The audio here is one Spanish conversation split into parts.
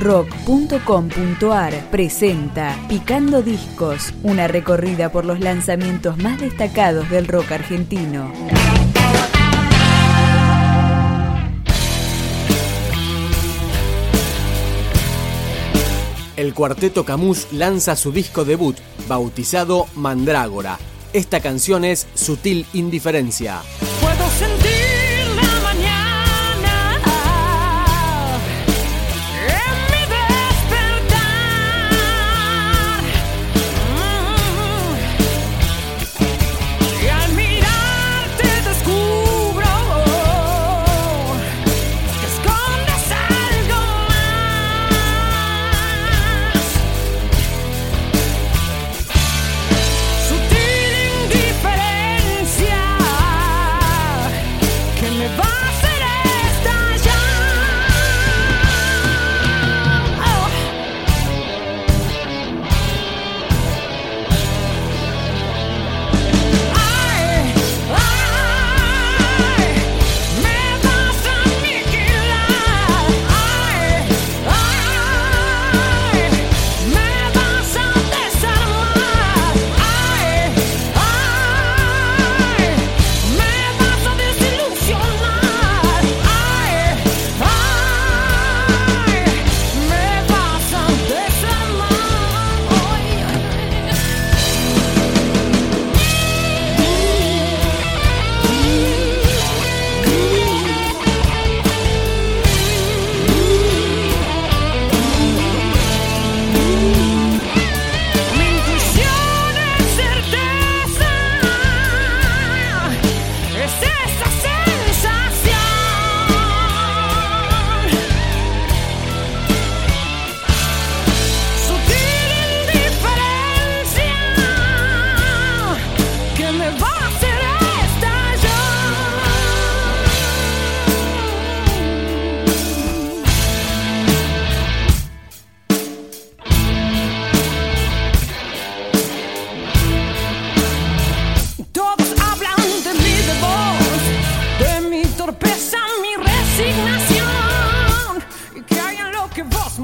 rock.com.ar presenta Picando Discos, una recorrida por los lanzamientos más destacados del rock argentino. El cuarteto Camus lanza su disco debut, bautizado Mandrágora. Esta canción es Sutil Indiferencia.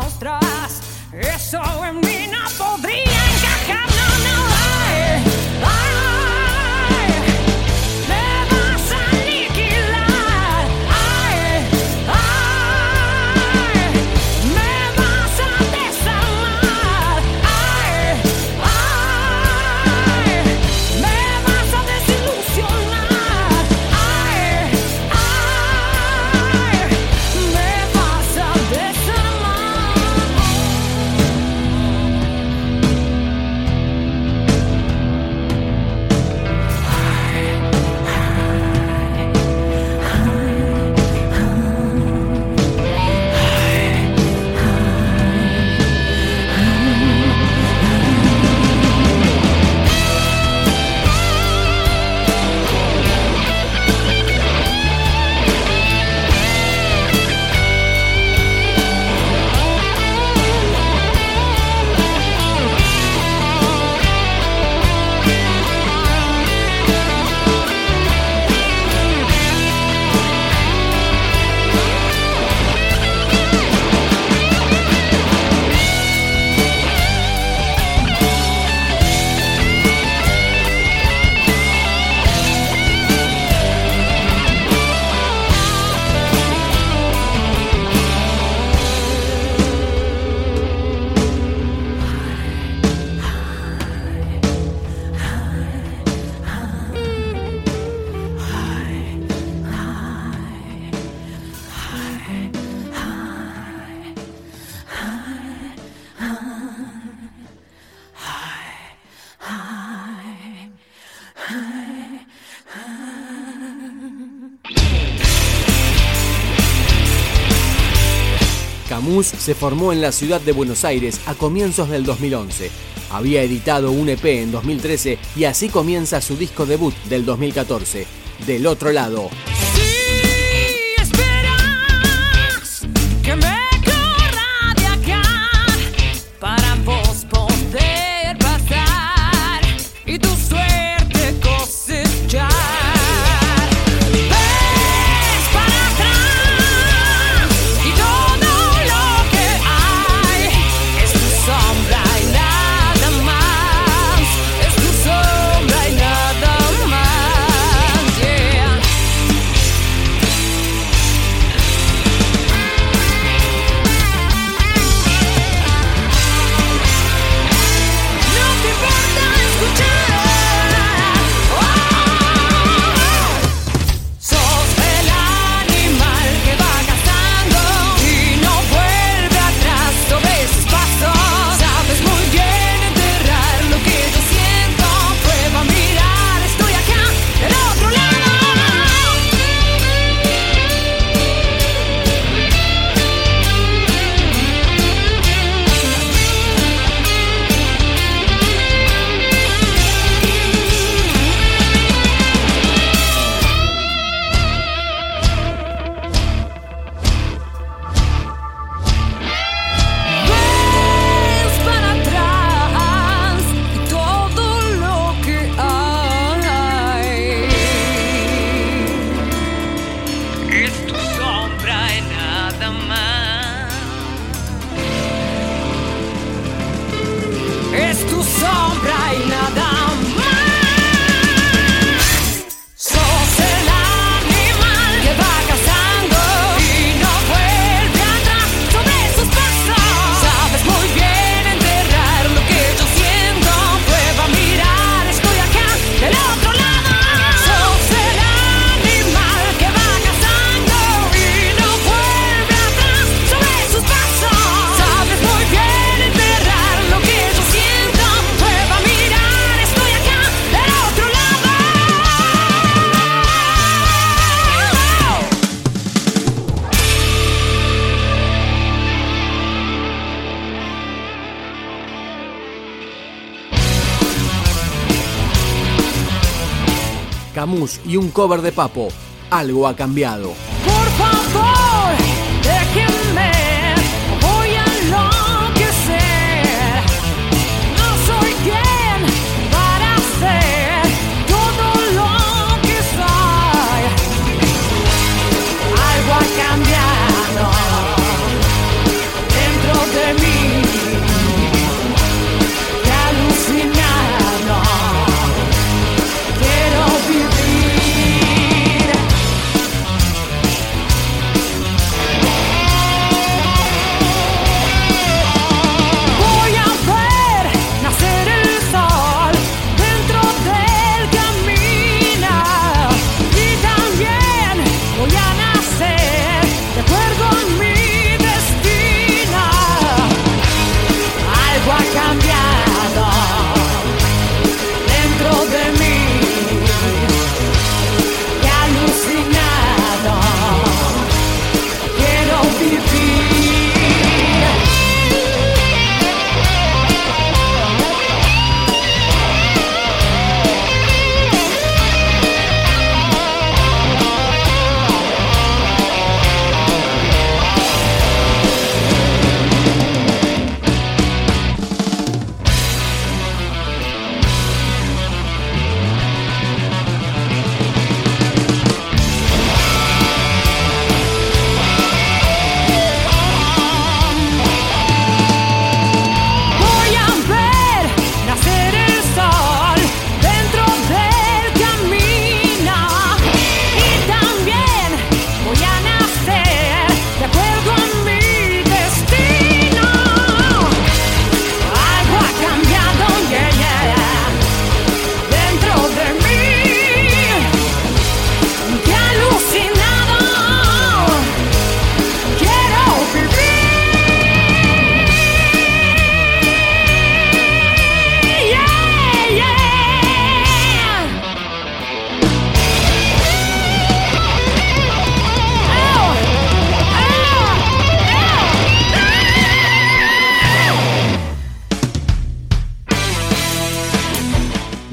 mostras, eso en mí no podría. Se formó en la ciudad de Buenos Aires a comienzos del 2011. Había editado un EP en 2013 y así comienza su disco debut del 2014, Del otro lado. Camus y un cover de Papo, algo ha cambiado.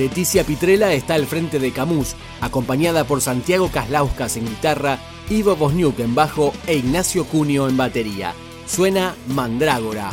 Leticia Pitrela está al frente de Camus, acompañada por Santiago Caslauskas en guitarra, Ivo Bosniuk en bajo e Ignacio Cunio en batería. Suena Mandrágora,